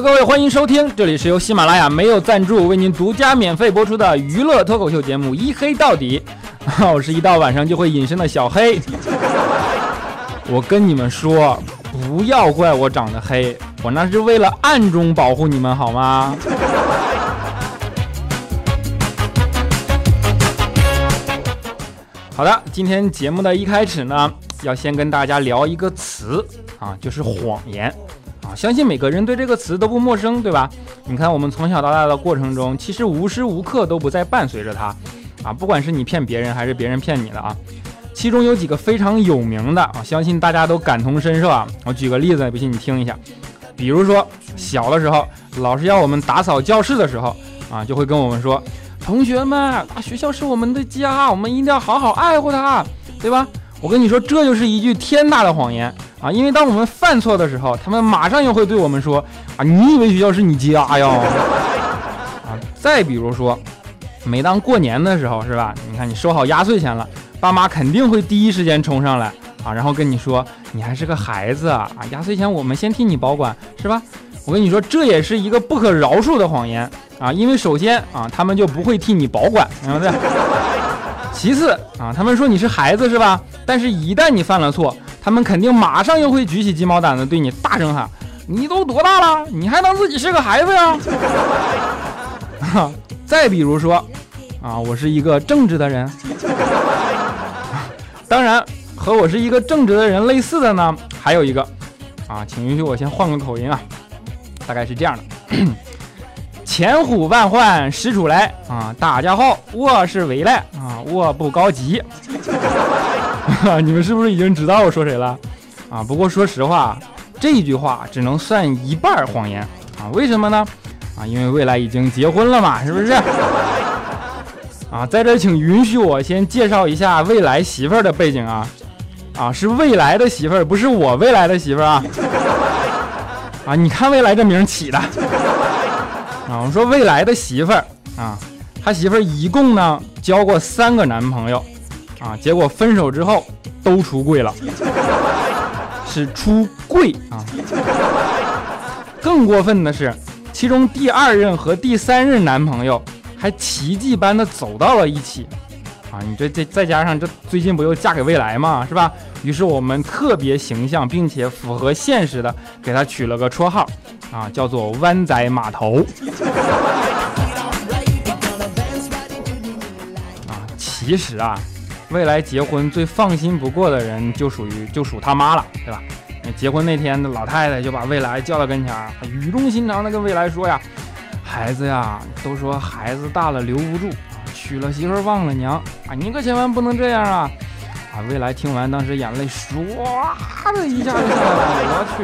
各位，欢迎收听，这里是由喜马拉雅没有赞助为您独家免费播出的娱乐脱口秀节目《一黑到底》。我是一到晚上就会隐身的小黑。我跟你们说，不要怪我长得黑，我那是为了暗中保护你们，好吗？好的，今天节目的一开始呢，要先跟大家聊一个词啊，就是谎言。啊相信每个人对这个词都不陌生，对吧？你看，我们从小到大的过程中，其实无时无刻都不在伴随着它，啊，不管是你骗别人还是别人骗你的啊。其中有几个非常有名的啊，相信大家都感同身受啊。我举个例子，不信你听一下。比如说，小的时候，老师要我们打扫教室的时候，啊，就会跟我们说，同学们，啊，学校是我们的家，我们一定要好好爱护它，对吧？我跟你说，这就是一句天大的谎言。啊，因为当我们犯错的时候，他们马上又会对我们说：“啊，你以为学校是你家呀？” 啊，再比如说，每当过年的时候，是吧？你看你收好压岁钱了，爸妈肯定会第一时间冲上来啊，然后跟你说：“你还是个孩子啊，压岁钱我们先替你保管，是吧？”我跟你说，这也是一个不可饶恕的谎言啊，因为首先啊，他们就不会替你保管，对不对？其次啊，他们说你是孩子，是吧？但是一旦你犯了错，他们肯定马上又会举起鸡毛掸子对你大声喊：“你都多大了？你还当自己是个孩子呀？” 再比如说，啊，我是一个正直的人。当然，和我是一个正直的人类似的呢，还有一个，啊，请允许我先换个口音啊，大概是这样的：千呼万唤始出来啊！大家好，我是未来啊，我不高级。你们是不是已经知道我说谁了啊？不过说实话，这句话只能算一半谎言啊。为什么呢？啊，因为未来已经结婚了嘛，是不是？啊，在这请允许我先介绍一下未来媳妇儿的背景啊。啊，是未来的媳妇儿，不是我未来的媳妇儿啊。啊，你看未来这名起的。啊，我们说未来的媳妇儿啊，他媳妇儿一共呢交过三个男朋友。啊！结果分手之后都出柜了，是出柜啊！更过分的是，其中第二任和第三任男朋友还奇迹般的走到了一起啊！你这这再加上这最近不又嫁给未来嘛，是吧？于是我们特别形象并且符合现实的给他取了个绰号啊，叫做“湾仔码头”。啊，其实啊。未来结婚最放心不过的人就属于就属他妈了，对吧？结婚那天，老太太就把未来叫到跟前儿，语重心长的跟未来说呀：“孩子呀，都说孩子大了留不住，娶了媳妇忘了娘啊，你可千万不能这样啊！”啊，未来听完，当时眼泪唰的一下就下来了，我去，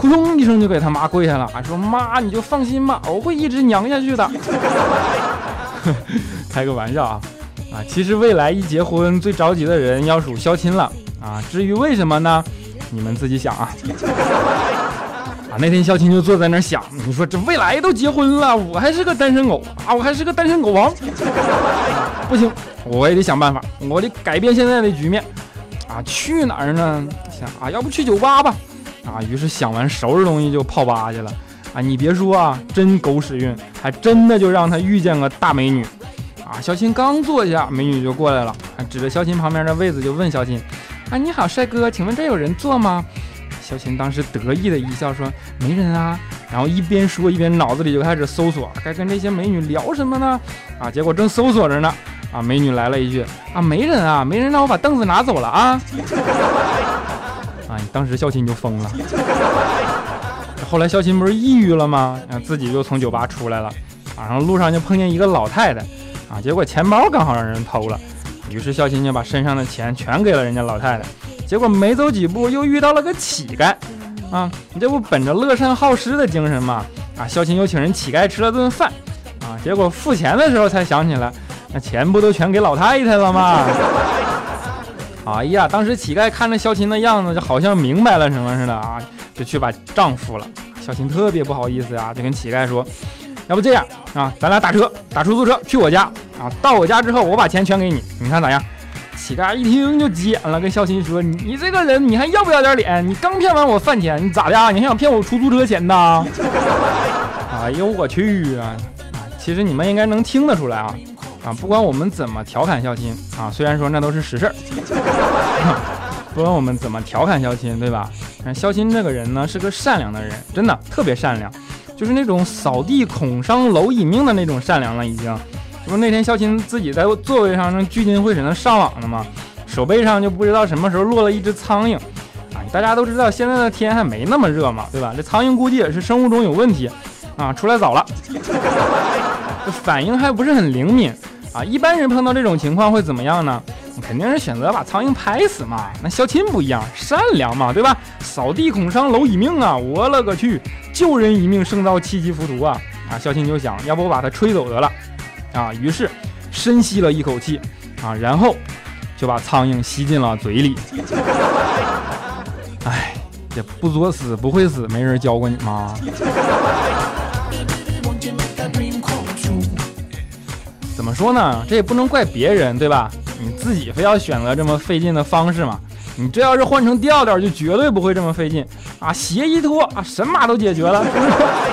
扑通一声就给他妈跪下了，啊，说：“妈，你就放心吧，我会一直娘下去的。”开个玩笑啊。啊，其实未来一结婚，最着急的人要数肖亲了啊。至于为什么呢？你们自己想啊。啊，那天肖亲就坐在那儿想，你说这未来都结婚了，我还是个单身狗啊，我还是个单身狗王。不行，我也得想办法，我得改变现在的局面。啊，去哪儿呢？想啊，要不去酒吧吧？啊，于是想完收拾东西就泡吧去了。啊，你别说啊，真狗屎运，还真的就让他遇见个大美女。啊，肖琴刚坐下，美女就过来了，指着肖琴旁边的位子就问肖琴：“啊，你好，帅哥，请问这有人坐吗？”肖琴当时得意的一笑说：“没人啊。”然后一边说一边脑子里就开始搜索，该跟这些美女聊什么呢？啊，结果正搜索着呢，啊，美女来了一句：“啊，没人啊，没人，那我把凳子拿走了啊。”当时肖琴就疯了。后来肖琴不是抑郁了吗？啊自己就从酒吧出来了，啊，然后路上就碰见一个老太太。啊！结果钱包刚好让人偷了，于是孝亲就把身上的钱全给了人家老太太。结果没走几步，又遇到了个乞丐。啊，你这不本着乐善好施的精神吗？啊，孝亲又请人乞丐吃了顿饭。啊，结果付钱的时候才想起来，那钱不都全给老太太了吗？哎呀，当时乞丐看着孝亲的样子，就好像明白了什么似的啊，就去把账付了。孝亲特别不好意思呀，就跟乞丐说。要不这样啊，咱俩打车打出租车去我家啊，到我家之后我把钱全给你，你看咋样？乞丐一听就急眼了，跟孝亲说：“你这个人，你还要不要点脸？你刚骗完我饭钱，你咋的啊？你还想骗我出租车钱呢？”哎呦我去！啊，其实你们应该能听得出来啊啊！不管我们怎么调侃孝亲啊，虽然说那都是实事儿，不管我们怎么调侃孝亲，对吧？孝亲这个人呢，是个善良的人，真的特别善良，就是那种扫地恐伤蝼蚁命的那种善良了，已经。这不那天孝亲自己在座位上正聚精会神的上网呢吗？手背上就不知道什么时候落了一只苍蝇啊！大家都知道现在的天还没那么热嘛，对吧？这苍蝇估计也是生物钟有问题。啊，出来早了，这反应还不是很灵敏啊。一般人碰到这种情况会怎么样呢？肯定是选择把苍蝇拍死嘛。那孝亲不一样，善良嘛，对吧？扫地恐伤蝼蚁命啊！我勒个去，救人一命胜造七级浮屠啊！啊，孝亲就想，要不我把它吹走得了啊。于是深吸了一口气啊，然后就把苍蝇吸进了嘴里。哎，这不作死不会死，没人教过你吗？怎么说呢？这也不能怪别人，对吧？你自己非要选择这么费劲的方式嘛？你这要是换成调调，就绝对不会这么费劲啊！鞋一脱啊，神马都解决了。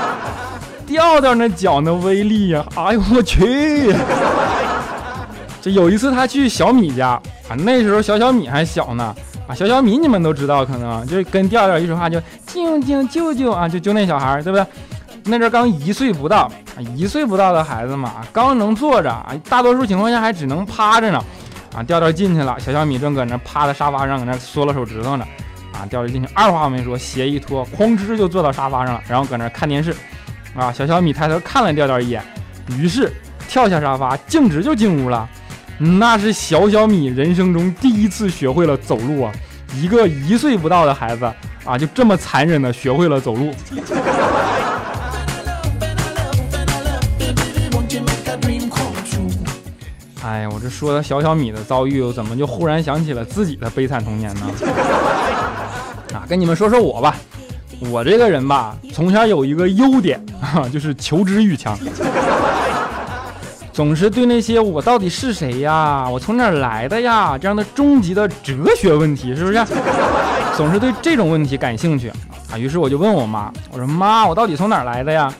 调调那脚那威力呀！哎呦我去！这有一次他去小米家啊，那时候小小米还小呢啊，小小米你们都知道，可能就跟调调一说话就静静舅舅啊，就就那小孩，对不对？那阵刚一岁不到，一岁不到的孩子嘛，刚能坐着，大多数情况下还只能趴着呢。啊，调调进去了，小小米正搁那趴在沙发上，搁那缩了手指头呢。啊，调调进去，二话没说，鞋一脱，哐哧就坐到沙发上了，然后搁那看电视。啊，小小米抬头看了调调一眼，于是跳下沙发，径直就进屋了。那是小小米人生中第一次学会了走路啊！一个一岁不到的孩子啊，就这么残忍的学会了走路。哎呀，我这说的小小米的遭遇，我怎么就忽然想起了自己的悲惨童年呢？啊，跟你们说说我吧，我这个人吧，从小有一个优点啊，就是求知欲强，总是对那些我到底是谁呀，我从哪儿来的呀这样的终极的哲学问题，是不是？总是对这种问题感兴趣啊。于是我就问我妈，我说妈，我到底从哪儿来的呀？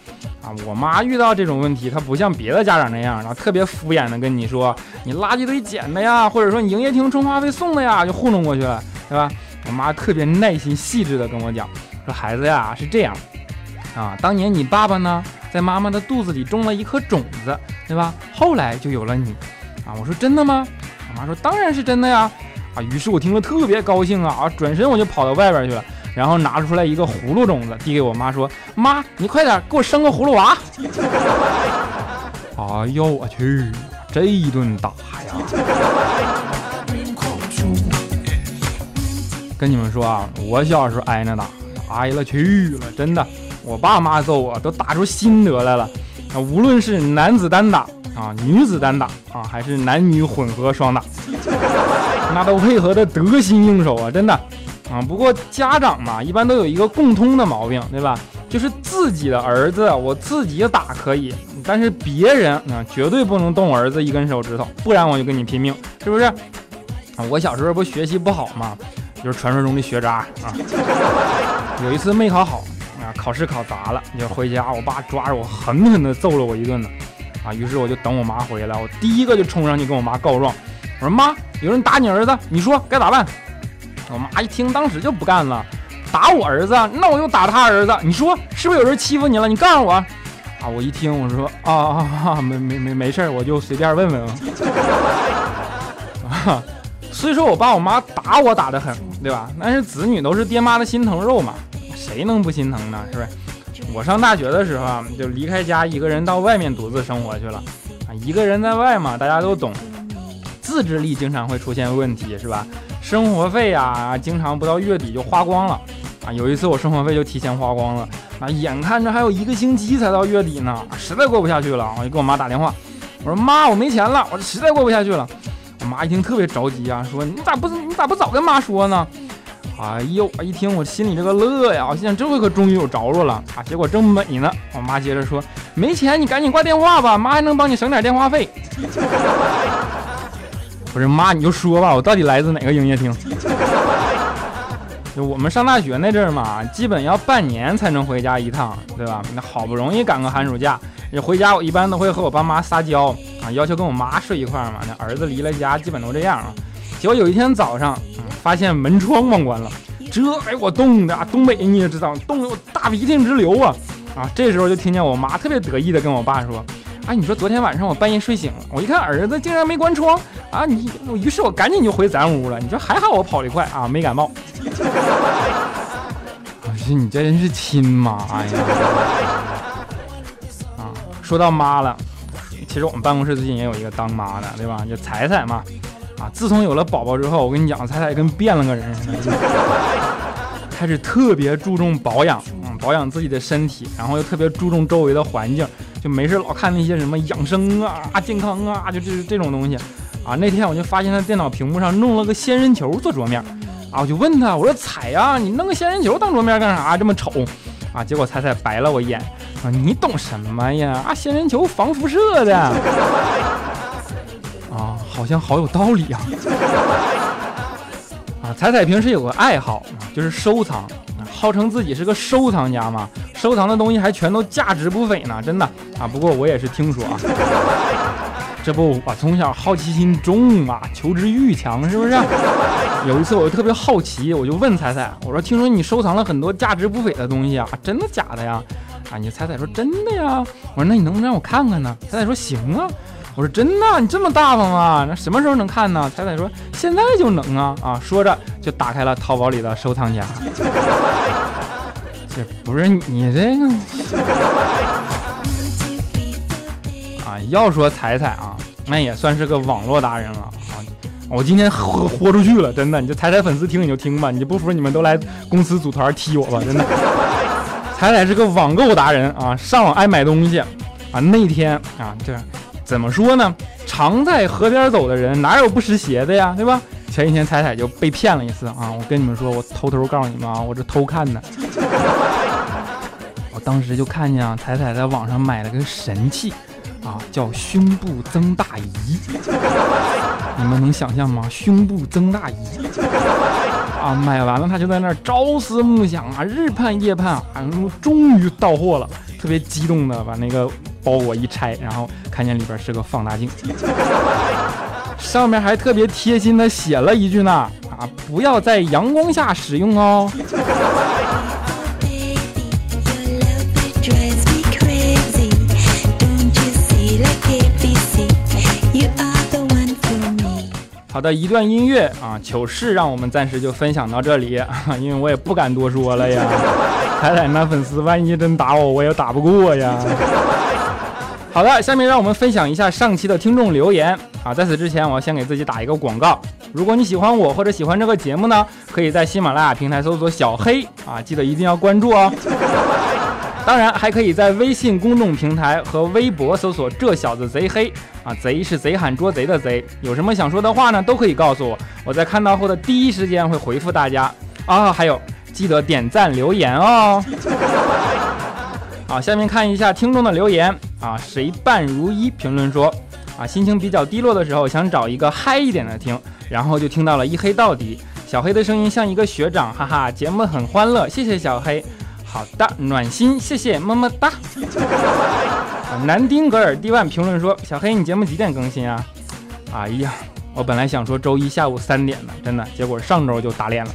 我妈遇到这种问题，她不像别的家长那样，然后特别敷衍的跟你说，你垃圾堆捡的呀，或者说你营业厅充话费送的呀，就糊弄过去了，对吧？我妈特别耐心细致的跟我讲，说孩子呀是这样，啊，当年你爸爸呢在妈妈的肚子里种了一颗种子，对吧？后来就有了你，啊，我说真的吗？我妈说当然是真的呀，啊，于是我听了特别高兴啊，啊，转身我就跑到外边去了。然后拿出来一个葫芦种子，递给我妈说：“妈，你快点给我生个葫芦娃。”哎呦我去，这一顿打呀！跟你们说啊，我小时候挨那打，挨了去了，真的，我爸妈揍我都打出心得来了。啊，无论是男子单打啊，女子单打啊，还是男女混合双打，那都配合的得心应手啊，真的。啊，不过家长嘛，一般都有一个共通的毛病，对吧？就是自己的儿子，我自己打可以，但是别人啊，绝对不能动我儿子一根手指头，不然我就跟你拼命，是不是？啊，我小时候不学习不好嘛，就是传说中的学渣啊。有一次没考好啊，考试考砸了，就回家，我爸抓着我狠狠地揍了我一顿呢。啊，于是我就等我妈回来，我第一个就冲上去跟我妈告状，我说妈，有人打你儿子，你说该咋办？我妈一听，当时就不干了，打我儿子，那我就打他儿子。你说是不是有人欺负你了？你告诉我。啊，我一听，我说啊啊啊，没没没没事我就随便问问啊。所以说我爸我妈打我打得很，对吧？但是子女都是爹妈的心疼肉嘛，谁能不心疼呢？是不是？我上大学的时候啊，就离开家，一个人到外面独自生活去了。啊，一个人在外嘛，大家都懂，自制力经常会出现问题，是吧？生活费呀，经常不到月底就花光了啊！有一次我生活费就提前花光了啊，眼看着还有一个星期才到月底呢，实在过不下去了，我就给我妈打电话，我说妈，我没钱了，我实在过不下去了。我妈一听特别着急啊，说你咋不你咋不早跟妈说呢？哎呦，一听我心里这个乐呀，我心想这回可终于有着落了啊！结果正美呢，我妈接着说没钱，你赶紧挂电话吧，妈还能帮你省点电话费。不是妈，你就说吧，我到底来自哪个营业厅？就我们上大学那阵儿嘛，基本要半年才能回家一趟，对吧？那好不容易赶个寒暑假，回家我一般都会和我爸妈撒娇啊，要求跟我妈睡一块儿嘛。那儿子离了家，基本都这样啊。结果有一天早上，发现门窗忘关了，这给我冻的，东北你也知道，冻得我大鼻涕直流啊！啊，这时候就听见我妈特别得意的跟我爸说。哎，你说昨天晚上我半夜睡醒了，我一看儿子竟然没关窗啊！你，我于是我赶紧就回咱屋了。你说还好我跑得快啊，没感冒。我说你这人是亲妈呀！啊，说到妈了，其实我们办公室最近也有一个当妈的，对吧？就彩彩嘛。啊，自从有了宝宝之后，我跟你讲，彩彩跟变了个人似的，开始特别注重保养，嗯，保养自己的身体，然后又特别注重周围的环境。没事老看那些什么养生啊、健康啊，就这这种东西啊。那天我就发现他电脑屏幕上弄了个仙人球做桌面啊，我就问他，我说彩呀，你弄个仙人球当桌面干啥？这么丑啊？结果彩彩白了我一眼啊，你懂什么呀？啊，仙人球防辐射的啊，好像好有道理啊。啊，彩彩平时有个爱好啊，就是收藏。号称自己是个收藏家嘛，收藏的东西还全都价值不菲呢，真的啊。不过我也是听说啊，这不我从小好奇心重啊，求知欲强，是不是？有一次我就特别好奇，我就问彩彩，我说听说你收藏了很多价值不菲的东西啊，真的假的呀？啊，你彩彩说真的呀。我说那你能不能让我看看呢？彩彩说行啊。我说真的，你这么大方啊？那什么时候能看呢？彩彩说现在就能啊啊！说着就打开了淘宝里的收藏夹。这不是你这个啊？要说彩彩啊，那也算是个网络达人了啊！我今天豁豁出去了，真的！你就彩彩粉丝听你就听吧，你不服你们都来公司组团踢我吧，真的！彩彩是个网购达人啊，上网爱买东西啊。那天啊，这。怎么说呢？常在河边走的人哪有不湿鞋的呀？对吧？前几天彩彩就被骗了一次啊！我跟你们说，我偷偷告诉你们啊，我这偷看的。我当时就看见啊，彩彩在网上买了个神器啊，叫胸部增大仪。你们能想象吗？胸部增大仪啊！买完了，他就在那儿朝思暮想啊，日盼夜盼啊，终于到货了，特别激动的把那个。包裹一拆，然后看见里边是个放大镜，上面还特别贴心的写了一句呢，啊，不要在阳光下使用哦。好的，一段音乐啊，糗事让我们暂时就分享到这里，因为我也不敢多说了呀，彩彩那粉丝万一真打我，我也打不过呀。好的，下面让我们分享一下上期的听众留言啊。在此之前，我要先给自己打一个广告。如果你喜欢我或者喜欢这个节目呢，可以在喜马拉雅平台搜索“小黑”啊，记得一定要关注哦。当然，还可以在微信公众平台和微博搜索“这小子贼黑”啊，贼是贼喊捉贼的贼。有什么想说的话呢，都可以告诉我，我在看到后的第一时间会回复大家啊。还有，记得点赞留言哦。好，下面看一下听众的留言啊。谁伴如一评论说啊，心情比较低落的时候，想找一个嗨一点的听，然后就听到了一黑到底。小黑的声音像一个学长，哈哈，节目很欢乐，谢谢小黑。好的，暖心，谢谢，么么哒。南丁格尔蒂万评论说，小黑你节目几点更新啊？哎呀，我本来想说周一下午三点的，真的，结果上周就打脸了。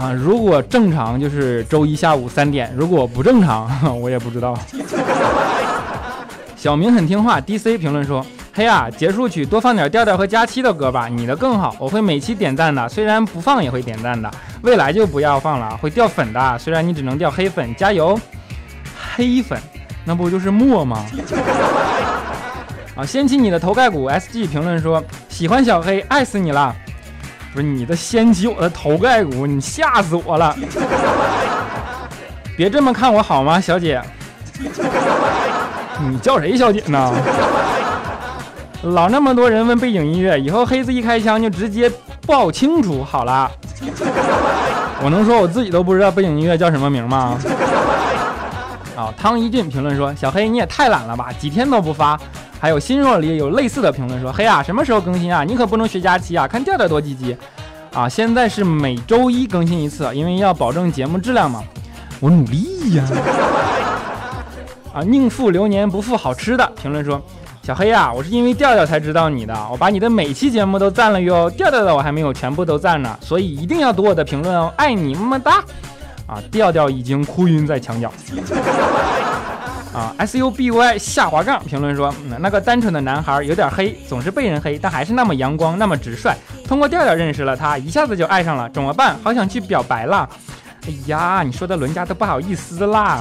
啊，如果正常就是周一下午三点，如果不正常，我也不知道。小明很听话，DC 评论说：“嘿呀，结束曲多放点调调和佳期的歌吧，你的更好，我会每期点赞的，虽然不放也会点赞的。未来就不要放了，会掉粉的，虽然你只能掉黑粉，加油！黑粉，那不就是墨吗？” 啊，掀起你的头盖骨，SG 评论说：“喜欢小黑，爱死你了。”不是你的掀起我的头盖骨，你吓死我了！别这么看我好吗，小姐？你叫谁小姐呢？老那么多人问背景音乐，以后黑子一开枪就直接报清楚好了。我能说我自己都不知道背景音乐叫什么名吗？啊，汤一俊评论说：“小黑你也太懒了吧，几天都不发还有新若里有类似的评论说：“嘿呀，什么时候更新啊？你可不能学佳期啊！看调调多积极啊！现在是每周一更新一次，因为要保证节目质量嘛。我努力呀！啊，宁负流年不负好吃的评论说：小黑呀，我是因为调调才知道你的，我把你的每期节目都赞了哟。调调的我还没有全部都赞呢，所以一定要读我的评论哦，爱你么么哒！啊，调调已经哭晕在墙角。”啊，S U B Y 下滑杠评论说，那个单纯的男孩有点黑，总是被人黑，但还是那么阳光，那么直率。通过调调认识了他，一下子就爱上了，怎么办？好想去表白啦。哎呀，你说的伦家都不好意思啦。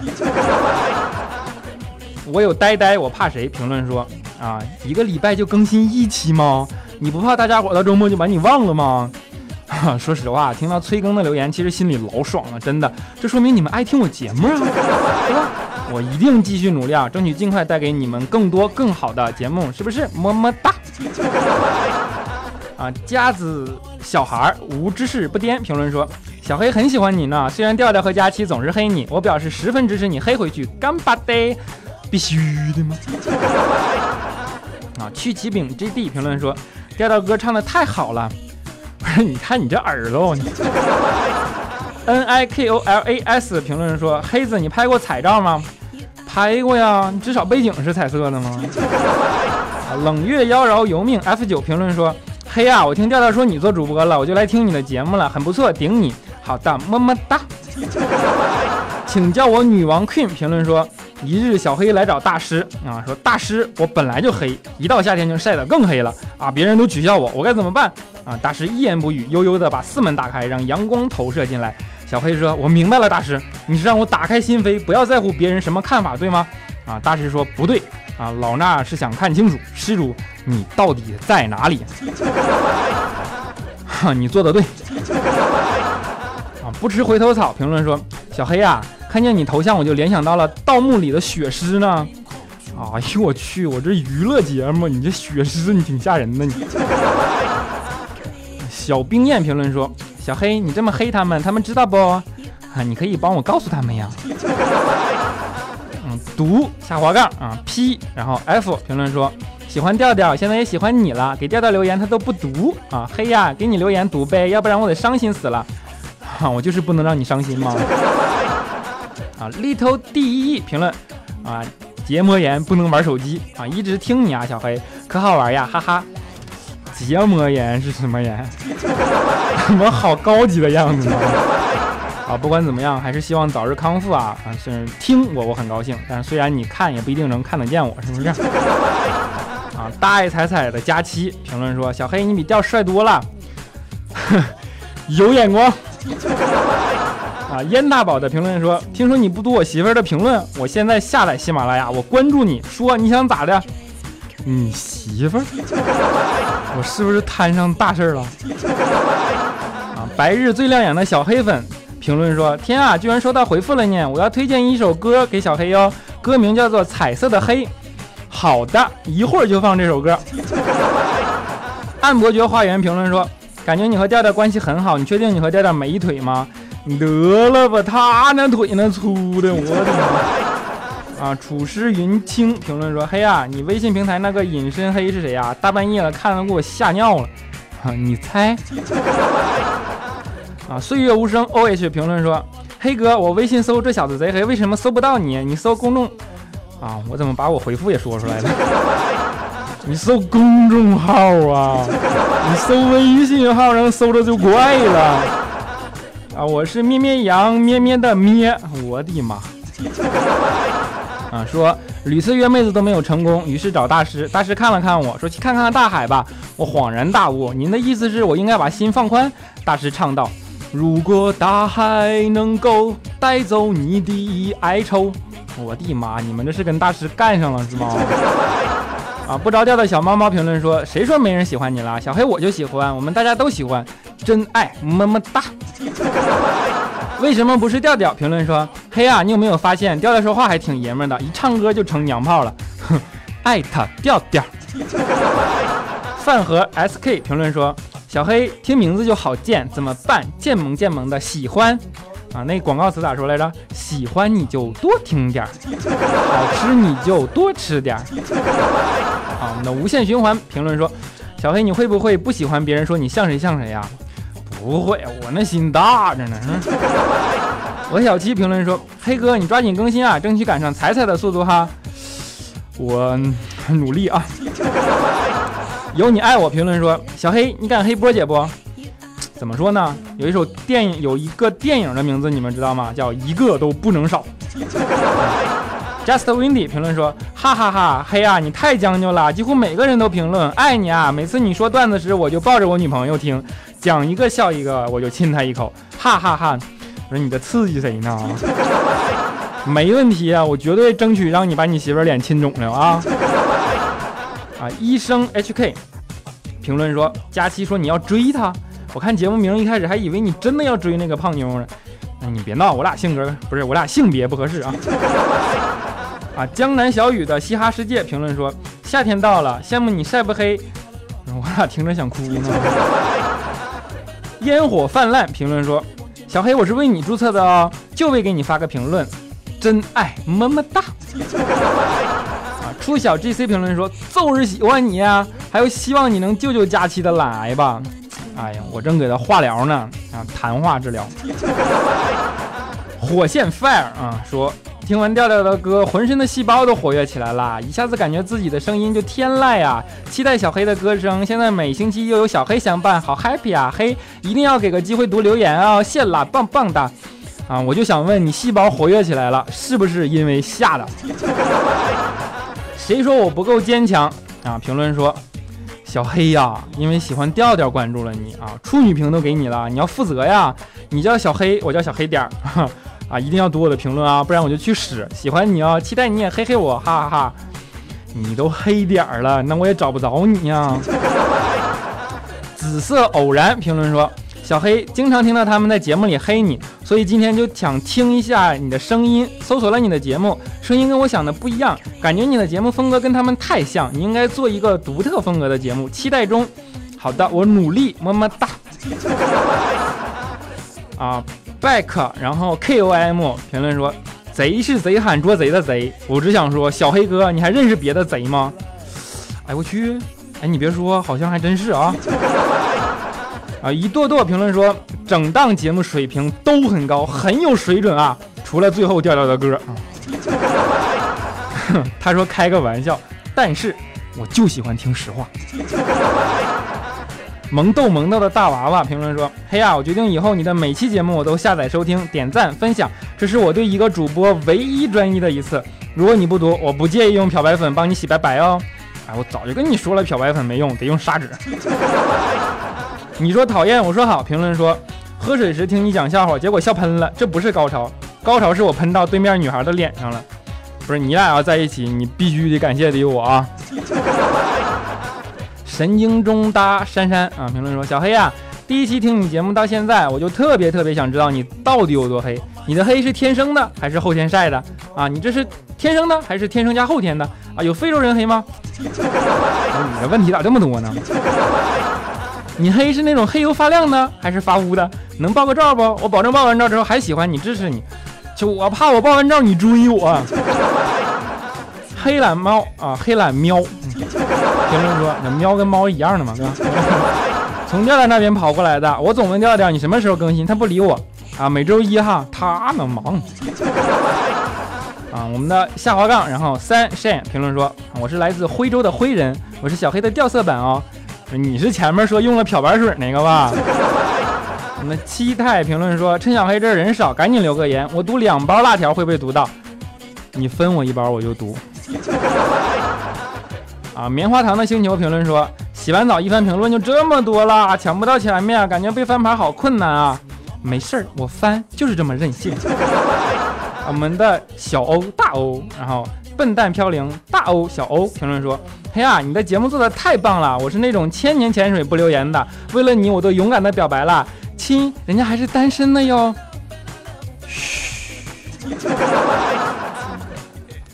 我有呆呆，我怕谁？评论说，啊，一个礼拜就更新一期吗？你不怕大家伙到周末就把你忘了吗？说实话，听到催更的留言，其实心里老爽了，真的，这说明你们爱听我节目啊，对吧？我一定继续努力啊，争取尽快带给你们更多更好的节目，是不是？么么哒！啊，家子小孩无知识不颠评论说，小黑很喜欢你呢，虽然调调和佳期总是黑你，我表示十分支持你黑回去，干巴的，必须的吗？啊，曲奇饼 GD 评论说，调调歌唱的太好了，不是？你看你这耳朵你。N I K O L A S 评论说：“黑子，你拍过彩照吗？拍过呀，你至少背景是彩色的吗？” 冷月妖娆游命 F 九评论说：“黑啊，我听调调说你做主播了，我就来听你的节目了，很不错，顶你。好的，么么哒。请叫我女王 Queen。评论说：一日小黑来找大师啊，说大师，我本来就黑，一到夏天就晒得更黑了啊，别人都取笑我，我该怎么办啊？大师一言不语，悠悠的把四门打开，让阳光投射进来。”小黑说：“我明白了，大师，你是让我打开心扉，不要在乎别人什么看法，对吗？”啊，大师说：“不对，啊，老衲是想看清楚施主你到底在哪里。”哈，你做的对。啊，不吃回头草。评论说：“小黑啊，看见你头像我就联想到了盗墓里的血尸呢。”哎呦我去，我这娱乐节目，你这血尸你挺吓人的你。小冰燕评论说。小黑，你这么黑他们，他们知道不？啊，你可以帮我告诉他们呀。嗯，读下滑杠啊，P，然后 F 评论说喜欢调调，现在也喜欢你了。给调调留言他都不读啊，黑呀，给你留言读呗，要不然我得伤心死了。啊，我就是不能让你伤心吗？啊，Little D E 评论啊，结膜炎不能玩手机啊，一直听你啊，小黑可好玩呀，哈哈。结膜炎是什么炎？怎么好高级的样子呢？啊，不管怎么样，还是希望早日康复啊！啊，虽然听我我很高兴，但是虽然你看也不一定能看得见我，是不是？啊，大爱彩彩的佳期评论说：“小黑，你比调帅多了，有眼光。”啊，燕大宝的评论说：“听说你不读我媳妇儿的评论，我现在下载喜马拉雅，我关注你，说你想咋的？你媳妇儿？我是不是摊上大事儿了？”啊白日最亮眼的小黑粉评论说：“天啊，居然收到回复了呢！我要推荐一首歌给小黑哟，歌名叫做《彩色的黑》。好的，一会儿就放这首歌。”暗伯爵花园评论说：“感觉你和调调关系很好，你确定你和调调没腿吗？得了吧，他那腿那粗的，我的妈！”啊，楚师云清评论说：“黑啊，你微信平台那个隐身黑是谁呀？大半夜了，看了给我吓尿了。啊，你猜？” 啊，岁月无声。O H 评论说：“黑哥，我微信搜这小子贼黑，为什么搜不到你？你搜公众……啊，我怎么把我回复也说出来了？你搜公众号啊？你搜微信号，然后搜着就怪了。啊，我是咩咩羊咩咩的咩，我的妈！啊，说屡次约妹子都没有成功，于是找大师。大师看了看我说：去看看大海吧。我恍然大悟，您的意思是我应该把心放宽？大师唱道。”如果大海能够带走你的哀愁，我的妈！你们这是跟大师干上了是吗？啊，不着调的小猫猫评论说：“谁说没人喜欢你了？小黑我就喜欢，我们大家都喜欢，真爱，么么哒。”为什么不是调调？评论说：“黑啊，你有没有发现调调说话还挺爷们的，一唱歌就成娘炮了？”哼，艾特调调。饭盒 SK 评论说。小黑听名字就好贱，怎么办？贱萌贱萌的，喜欢啊！那广告词咋说来着？喜欢你就多听点儿，好吃你就多吃点儿。啊，我们的无限循环评论说，小黑你会不会不喜欢别人说你像谁像谁呀？不会，我那心大着呢。我小七评论说，黑哥你抓紧更新啊，争取赶上彩彩的速度哈。我努力啊。有你爱我评论说，小黑你敢黑波姐不？怎么说呢？有一首电影，有一个电影的名字，你们知道吗？叫一个都不能少。Just Windy 评论说：哈哈哈，黑啊，你太将就了，几乎每个人都评论爱你啊。每次你说段子时，我就抱着我女朋友听，讲一个笑一个，我就亲她一口，哈哈哈。我说你在刺激谁呢？没问题啊，我绝对争取让你把你媳妇脸亲肿了啊！啊，医生 HK 评论说：佳期说你要追她。我看节目名一开始还以为你真的要追那个胖妞呢，那你别闹，我俩性格不是我俩性别不合适啊。啊，江南小雨的嘻哈世界评论说：夏天到了，羡慕你晒不黑。我俩听着想哭呢。烟火泛滥评论说：小黑，我是为你注册的哦，就为给你发个评论，真爱么么哒。啊，初小 GC 评论说：就是喜欢你呀，还有希望你能救救佳期的懒癌吧。哎呀，我正给他化疗呢啊，谈话治疗。火线 fire 啊，说听完调调的歌，浑身的细胞都活跃起来了，一下子感觉自己的声音就天籁呀！期待小黑的歌声，现在每星期又有小黑相伴，好 happy 啊！黑一定要给个机会读留言啊，谢啦，棒棒的啊！我就想问你，细胞活跃起来了，是不是因为吓的？谁说我不够坚强啊？评论说。小黑呀，因为喜欢调调关注了你啊，处女屏都给你了，你要负责呀。你叫小黑，我叫小黑点儿啊，一定要读我的评论啊，不然我就去屎。喜欢你哦，期待你也黑黑我，哈哈哈。你都黑点儿了，那我也找不着你呀。紫色偶然评论说。小黑经常听到他们在节目里黑你，所以今天就想听一下你的声音。搜索了你的节目，声音跟我想的不一样，感觉你的节目风格跟他们太像，你应该做一个独特风格的节目，期待中。好的，我努力，么么哒。啊，back，然后 k o m 评论说，贼是贼喊捉贼的贼。我只想说，小黑哥，你还认识别的贼吗？哎我去，哎你别说，好像还真是啊。啊！一垛垛评论说，整档节目水平都很高，很有水准啊，除了最后调调的歌啊。他说开个玩笑，但是我就喜欢听实话。萌逗萌逗的大娃娃评论说：嘿呀，我决定以后你的每期节目我都下载收听、点赞、分享，这是我对一个主播唯一专一的一次。如果你不读，我不介意用漂白粉帮你洗白白哦。哎，我早就跟你说了，漂白粉没用，得用砂纸。你说讨厌，我说好。评论说，喝水时听你讲笑话，结果笑喷了，这不是高潮，高潮是我喷到对面女孩的脸上了。不是你俩要在一起，你必须得感谢的有我啊。神经中搭珊珊啊，评论说，小黑啊，第一期听你节目到现在，我就特别特别想知道你到底有多黑。你的黑是天生的还是后天晒的啊？你这是天生的还是天生加后天的啊？有非洲人黑吗？你的问题咋这么多呢？你黑是那种黑油发亮的，还是发乌的？能爆个照不？我保证爆完照之后还喜欢你，支持你。就我怕我爆完照你追我。黑懒猫啊，黑懒喵。评论说，那喵跟猫一样的嘛，对吧？从调调那边跑过来的，我总问调调你什么时候更新，他不理我啊。每周一哈，他呢忙。啊，我们的下滑杠，然后三 shan 评论说，我是来自徽州的徽人，我是小黑的掉色版哦。你是前面说用了漂白水那个吧？我们七太评论说，趁小黑这人少，赶紧留个言。我读两包辣条会不会读到？你分我一包我就读。啊，棉花糖的星球评论说，洗完澡一翻评论就这么多啦，抢不到前面，感觉被翻盘好困难啊。没事儿，我翻就是这么任性。我们的小欧大欧，然后。笨蛋飘零，大欧小欧评论说：“嘿呀，你的节目做的太棒了！我是那种千年潜水不留言的，为了你，我都勇敢的表白了，亲，人家还是单身的哟。”嘘，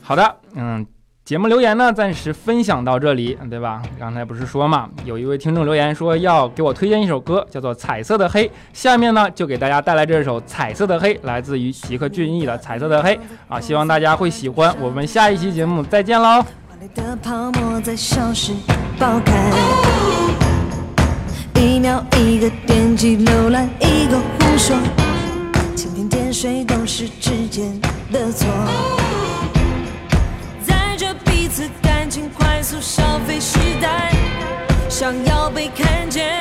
好的，嗯。节目留言呢暂时分享到这里对吧？刚才不是说嘛有一位听众留言说要给我推荐一首歌叫做彩色的黑。下面呢就给大家带来这首彩色的黑来自于吉克隽逸的彩色的黑。啊希望大家会喜欢我们下一期节目再见喽。的泡沫在消失爆开。一秒一个点击浏览一个胡说。蜻蜓点水都是指尖的错。此感情快速消费时代，想要被看见。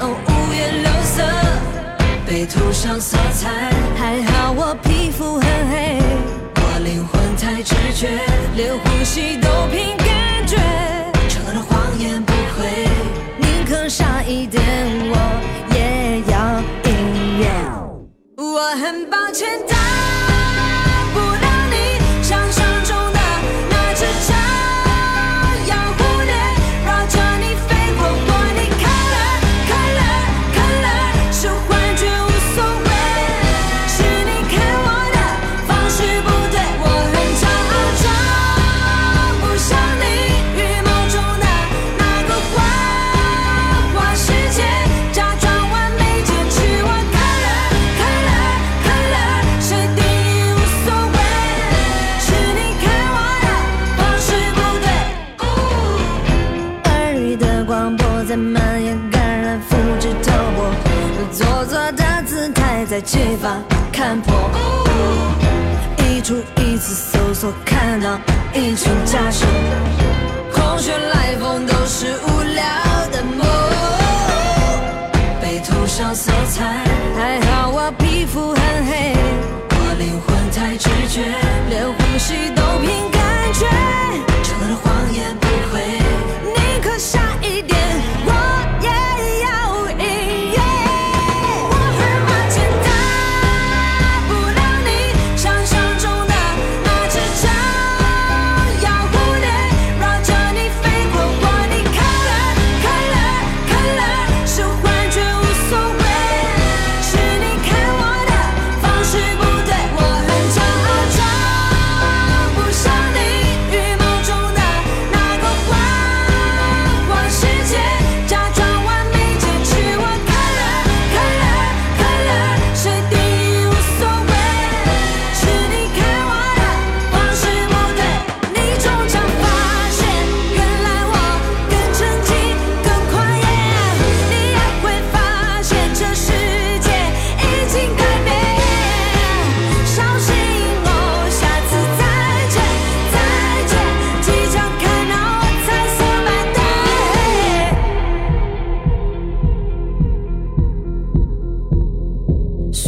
哦，五颜六色，被涂上色彩。还好我皮肤很黑，我灵魂太直觉，连呼吸都凭感觉。唱歌的谎言不会，宁可傻一点，我也要音乐。我很抱歉。在街坊看破，一出一次搜索看到一群家属。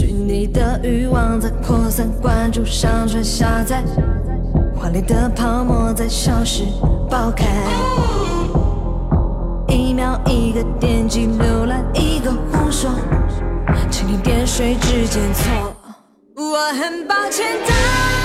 虚拟的欲望在扩散，关注上传下载，华丽的泡沫在消失爆开。一秒一个点击，浏览一个无数，蜻蜓点水之间错。我很抱歉的。